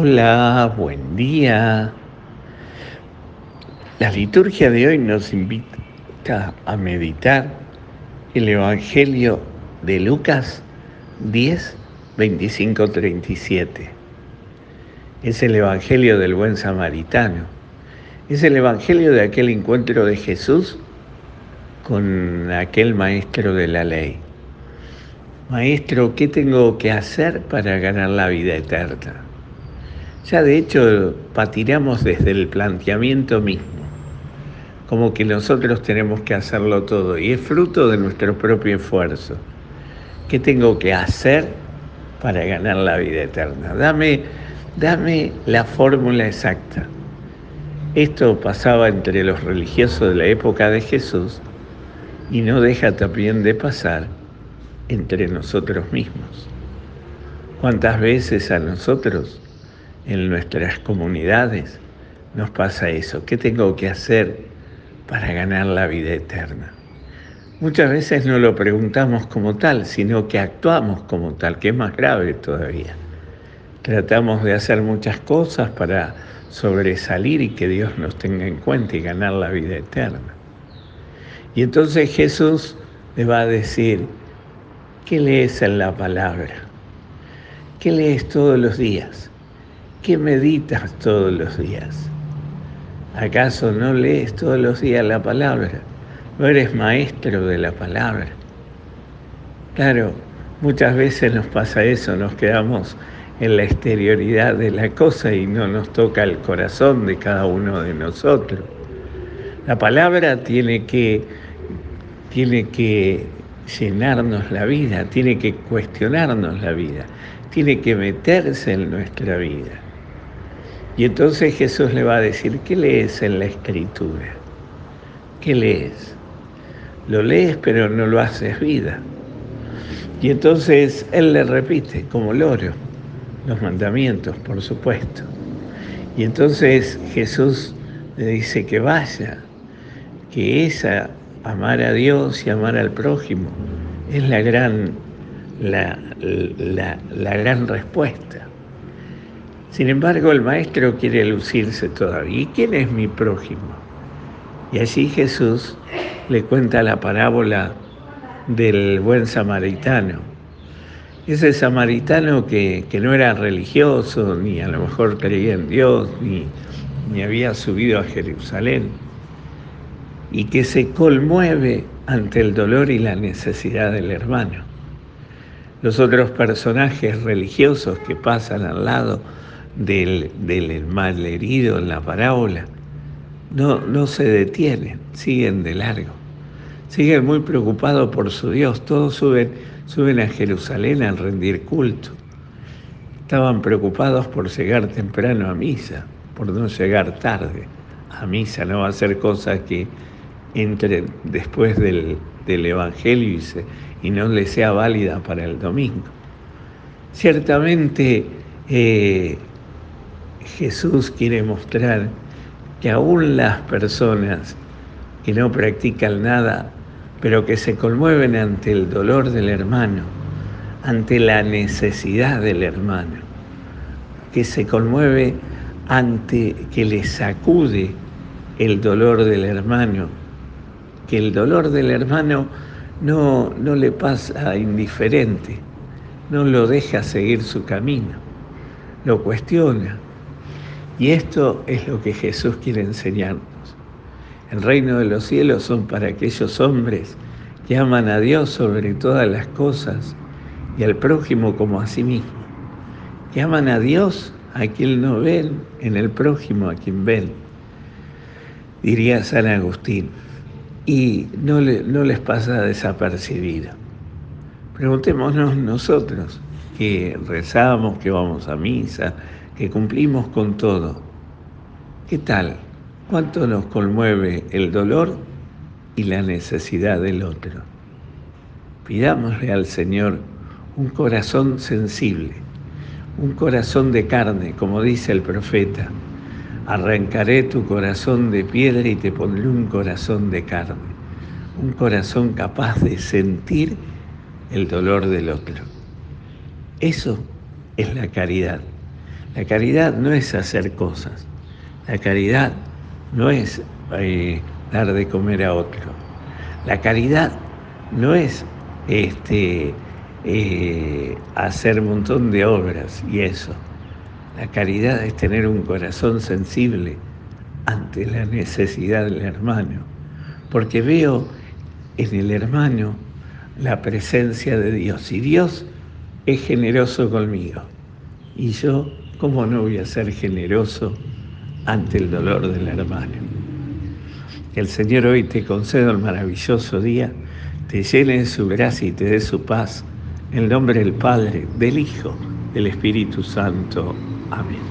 Hola, buen día. La liturgia de hoy nos invita a meditar el Evangelio de Lucas 10, 25, 37. Es el Evangelio del buen samaritano. Es el Evangelio de aquel encuentro de Jesús con aquel maestro de la ley. Maestro, ¿qué tengo que hacer para ganar la vida eterna? Ya de hecho patiramos desde el planteamiento mismo, como que nosotros tenemos que hacerlo todo y es fruto de nuestro propio esfuerzo. ¿Qué tengo que hacer para ganar la vida eterna? Dame, dame la fórmula exacta. Esto pasaba entre los religiosos de la época de Jesús y no deja también de pasar entre nosotros mismos. ¿Cuántas veces a nosotros en nuestras comunidades nos pasa eso. ¿Qué tengo que hacer para ganar la vida eterna? Muchas veces no lo preguntamos como tal, sino que actuamos como tal, que es más grave todavía. Tratamos de hacer muchas cosas para sobresalir y que Dios nos tenga en cuenta y ganar la vida eterna. Y entonces Jesús le va a decir, ¿qué lees en la palabra? ¿Qué lees todos los días? ¿Qué meditas todos los días? ¿Acaso no lees todos los días la palabra? ¿No eres maestro de la palabra? Claro, muchas veces nos pasa eso, nos quedamos en la exterioridad de la cosa y no nos toca el corazón de cada uno de nosotros. La palabra tiene que, tiene que llenarnos la vida, tiene que cuestionarnos la vida, tiene que meterse en nuestra vida. Y entonces Jesús le va a decir, ¿qué lees en la escritura? ¿Qué lees? Lo lees pero no lo haces vida. Y entonces él le repite, como loro, los mandamientos, por supuesto. Y entonces Jesús le dice que vaya, que esa, amar a Dios y amar al prójimo, es la gran, la, la, la gran respuesta. Sin embargo, el maestro quiere lucirse todavía. ¿Y quién es mi prójimo? Y allí Jesús le cuenta la parábola del buen samaritano. Ese samaritano que, que, no era religioso, ni a lo mejor creía en Dios, ni, ni había subido a Jerusalén, y que se conmueve ante el dolor y la necesidad del hermano. Los otros personajes religiosos que pasan al lado del, del mal herido en la parábola, no, no se detienen, siguen de largo. Siguen muy preocupados por su Dios. Todos suben, suben a Jerusalén a rendir culto. Estaban preocupados por llegar temprano a misa, por no llegar tarde a misa. No va a ser cosa que entren después del, del Evangelio y, se, y no les sea válida para el domingo. Ciertamente eh, Jesús quiere mostrar que aún las personas que no practican nada, pero que se conmueven ante el dolor del hermano, ante la necesidad del hermano, que se conmueve ante que le sacude el dolor del hermano, que el dolor del hermano no, no le pasa indiferente, no lo deja seguir su camino, lo cuestiona, y esto es lo que Jesús quiere enseñarnos. El reino de los cielos son para aquellos hombres que aman a Dios sobre todas las cosas y al prójimo como a sí mismo. Que aman a Dios a quien no ven, en el prójimo a quien ven, diría San Agustín. Y no, le, no les pasa desapercibido. Preguntémonos nosotros que rezamos, que vamos a misa, que cumplimos con todo. ¿Qué tal? ¿Cuánto nos conmueve el dolor y la necesidad del otro? Pidámosle al Señor un corazón sensible, un corazón de carne, como dice el profeta. Arrancaré tu corazón de piedra y te pondré un corazón de carne, un corazón capaz de sentir el dolor del otro. Eso es la caridad. La caridad no es hacer cosas. La caridad no es eh, dar de comer a otro. La caridad no es este, eh, hacer un montón de obras y eso. La caridad es tener un corazón sensible ante la necesidad del hermano, porque veo en el hermano la presencia de Dios y Dios es generoso conmigo. Y yo, ¿cómo no voy a ser generoso ante el dolor del hermano? El Señor hoy te conceda un maravilloso día, te llene de su gracia y te dé su paz. En el nombre del Padre, del Hijo, del Espíritu Santo. Amén.